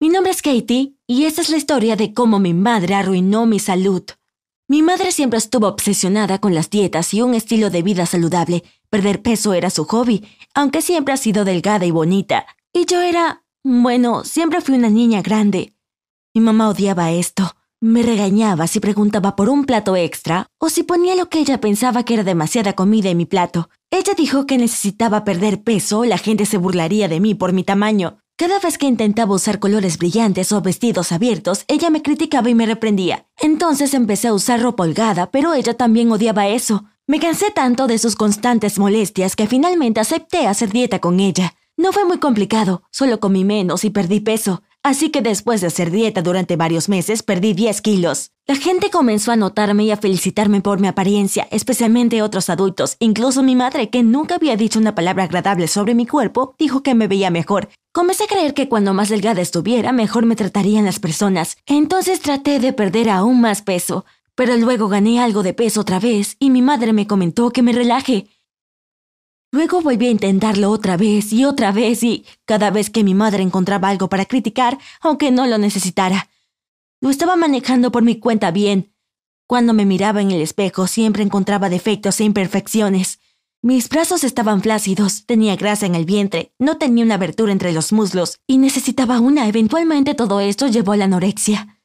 Mi nombre es Katie y esta es la historia de cómo mi madre arruinó mi salud. Mi madre siempre estuvo obsesionada con las dietas y un estilo de vida saludable. Perder peso era su hobby, aunque siempre ha sido delgada y bonita. Y yo era... bueno, siempre fui una niña grande. Mi mamá odiaba esto. Me regañaba si preguntaba por un plato extra o si ponía lo que ella pensaba que era demasiada comida en mi plato. Ella dijo que necesitaba perder peso la gente se burlaría de mí por mi tamaño. Cada vez que intentaba usar colores brillantes o vestidos abiertos, ella me criticaba y me reprendía. Entonces empecé a usar ropa holgada, pero ella también odiaba eso. Me cansé tanto de sus constantes molestias que finalmente acepté hacer dieta con ella. No fue muy complicado, solo comí menos y perdí peso. Así que después de hacer dieta durante varios meses, perdí 10 kilos. La gente comenzó a notarme y a felicitarme por mi apariencia, especialmente otros adultos. Incluso mi madre, que nunca había dicho una palabra agradable sobre mi cuerpo, dijo que me veía mejor. Comencé a creer que cuando más delgada estuviera, mejor me tratarían las personas. Entonces traté de perder aún más peso. Pero luego gané algo de peso otra vez y mi madre me comentó que me relaje. Luego volví a intentarlo otra vez y otra vez y cada vez que mi madre encontraba algo para criticar, aunque no lo necesitara. Lo estaba manejando por mi cuenta bien. Cuando me miraba en el espejo siempre encontraba defectos e imperfecciones. Mis brazos estaban flácidos, tenía grasa en el vientre, no tenía una abertura entre los muslos y necesitaba una. Eventualmente todo esto llevó a la anorexia.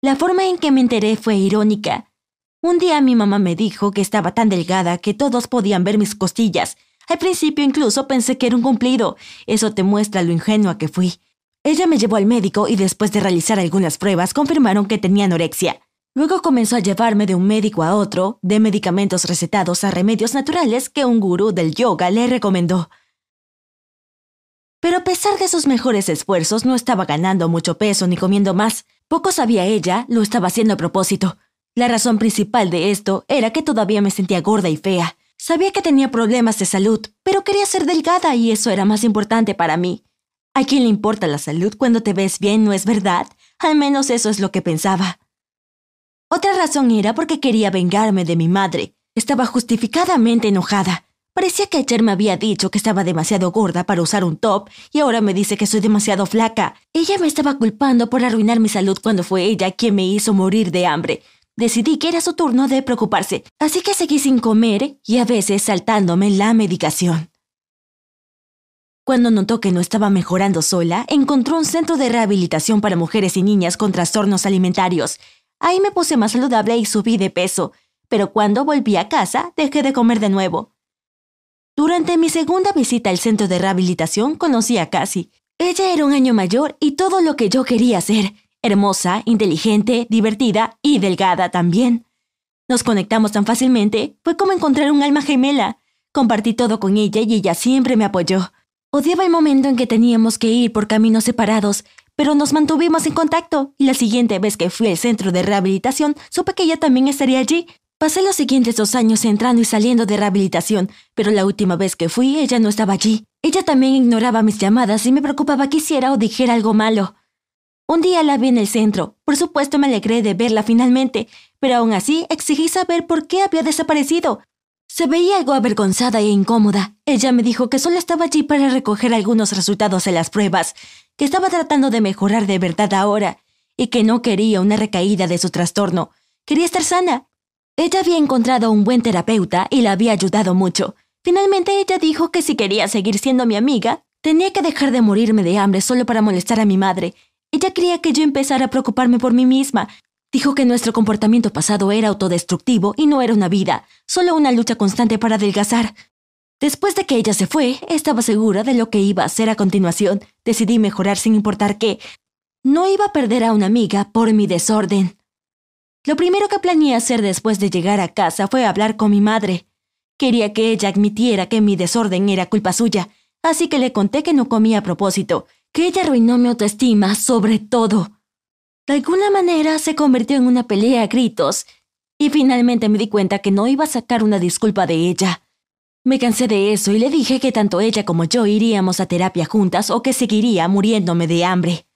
La forma en que me enteré fue irónica. Un día mi mamá me dijo que estaba tan delgada que todos podían ver mis costillas al principio incluso pensé que era un cumplido. Eso te muestra lo ingenua que fui. Ella me llevó al médico y después de realizar algunas pruebas confirmaron que tenía anorexia. Luego comenzó a llevarme de un médico a otro, de medicamentos recetados a remedios naturales que un gurú del yoga le recomendó. Pero a pesar de sus mejores esfuerzos, no estaba ganando mucho peso ni comiendo más. Poco sabía ella, lo estaba haciendo a propósito. La razón principal de esto era que todavía me sentía gorda y fea. Sabía que tenía problemas de salud, pero quería ser delgada y eso era más importante para mí. ¿A quién le importa la salud cuando te ves bien, no es verdad? Al menos eso es lo que pensaba. Otra razón era porque quería vengarme de mi madre. Estaba justificadamente enojada. Parecía que ayer me había dicho que estaba demasiado gorda para usar un top y ahora me dice que soy demasiado flaca. Ella me estaba culpando por arruinar mi salud cuando fue ella quien me hizo morir de hambre. Decidí que era su turno de preocuparse, así que seguí sin comer y a veces saltándome la medicación. Cuando notó que no estaba mejorando sola, encontró un centro de rehabilitación para mujeres y niñas con trastornos alimentarios. Ahí me puse más saludable y subí de peso, pero cuando volví a casa dejé de comer de nuevo. Durante mi segunda visita al centro de rehabilitación conocí a Cassie. Ella era un año mayor y todo lo que yo quería ser hermosa, inteligente, divertida y delgada también. Nos conectamos tan fácilmente, fue como encontrar un alma gemela. Compartí todo con ella y ella siempre me apoyó. Odiaba el momento en que teníamos que ir por caminos separados, pero nos mantuvimos en contacto y la siguiente vez que fui al centro de rehabilitación supe que ella también estaría allí. Pasé los siguientes dos años entrando y saliendo de rehabilitación, pero la última vez que fui ella no estaba allí. Ella también ignoraba mis llamadas y me preocupaba que hiciera o dijera algo malo. Un día la vi en el centro. Por supuesto me alegré de verla finalmente, pero aún así exigí saber por qué había desaparecido. Se veía algo avergonzada e incómoda. Ella me dijo que solo estaba allí para recoger algunos resultados de las pruebas, que estaba tratando de mejorar de verdad ahora, y que no quería una recaída de su trastorno. Quería estar sana. Ella había encontrado un buen terapeuta y la había ayudado mucho. Finalmente ella dijo que si quería seguir siendo mi amiga, tenía que dejar de morirme de hambre solo para molestar a mi madre ella quería que yo empezara a preocuparme por mí misma. Dijo que nuestro comportamiento pasado era autodestructivo y no era una vida, solo una lucha constante para adelgazar. Después de que ella se fue, estaba segura de lo que iba a hacer a continuación. Decidí mejorar sin importar qué. No iba a perder a una amiga por mi desorden. Lo primero que planeé hacer después de llegar a casa fue hablar con mi madre. Quería que ella admitiera que mi desorden era culpa suya, así que le conté que no comía a propósito, que ella arruinó mi autoestima sobre todo. De alguna manera se convirtió en una pelea a gritos, y finalmente me di cuenta que no iba a sacar una disculpa de ella. Me cansé de eso y le dije que tanto ella como yo iríamos a terapia juntas o que seguiría muriéndome de hambre.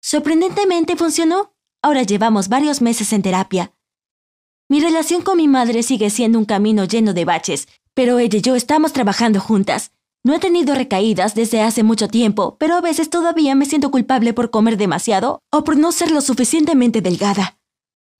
Sorprendentemente funcionó. Ahora llevamos varios meses en terapia. Mi relación con mi madre sigue siendo un camino lleno de baches, pero ella y yo estamos trabajando juntas. No he tenido recaídas desde hace mucho tiempo, pero a veces todavía me siento culpable por comer demasiado o por no ser lo suficientemente delgada.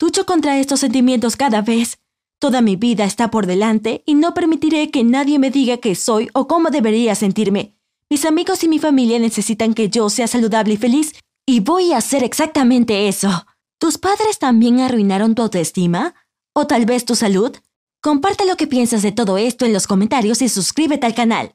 Lucho contra estos sentimientos cada vez. Toda mi vida está por delante y no permitiré que nadie me diga qué soy o cómo debería sentirme. Mis amigos y mi familia necesitan que yo sea saludable y feliz y voy a hacer exactamente eso. ¿Tus padres también arruinaron tu autoestima? ¿O tal vez tu salud? Comparte lo que piensas de todo esto en los comentarios y suscríbete al canal.